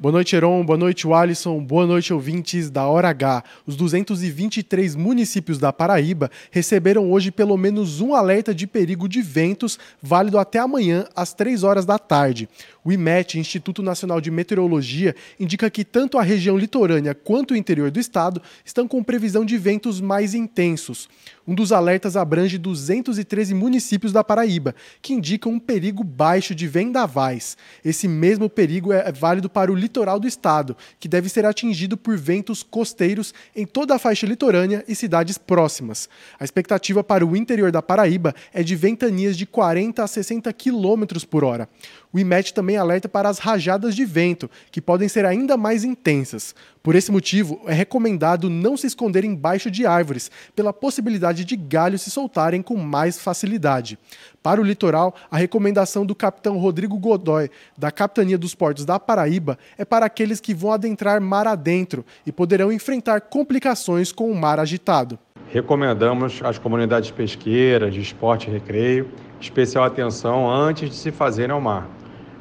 Boa noite, Heron. Boa noite, Alisson. Boa noite, ouvintes da Hora H. Os 223 municípios da Paraíba receberam hoje pelo menos um alerta de perigo de ventos, válido até amanhã, às 3 horas da tarde. O IMET, Instituto Nacional de Meteorologia, indica que tanto a região litorânea quanto o interior do estado estão com previsão de ventos mais intensos. Um dos alertas abrange 213 municípios da Paraíba, que indicam um perigo baixo de vendavais. Esse mesmo perigo é válido para o litoral do estado, que deve ser atingido por ventos costeiros em toda a faixa litorânea e cidades próximas. A expectativa para o interior da Paraíba é de ventanias de 40 a 60 km por hora. O IMET também alerta para as rajadas de vento, que podem ser ainda mais intensas. Por esse motivo, é recomendado não se esconder embaixo de árvores, pela possibilidade de galhos se soltarem com mais facilidade. Para o litoral, a recomendação do capitão Rodrigo Godoy, da Capitania dos Portos da Paraíba, é para aqueles que vão adentrar mar adentro e poderão enfrentar complicações com o mar agitado. Recomendamos às comunidades pesqueiras, de esporte e recreio, especial atenção antes de se fazerem ao mar.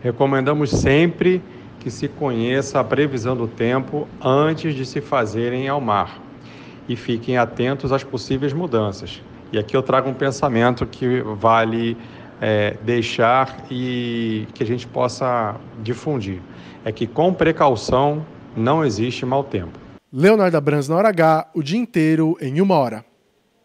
Recomendamos sempre que se conheça a previsão do tempo antes de se fazerem ao mar e fiquem atentos às possíveis mudanças. E aqui eu trago um pensamento que vale é, deixar e que a gente possa difundir. É que com precaução não existe mau tempo. Leonardo Abrams na hora H, o dia inteiro em uma hora.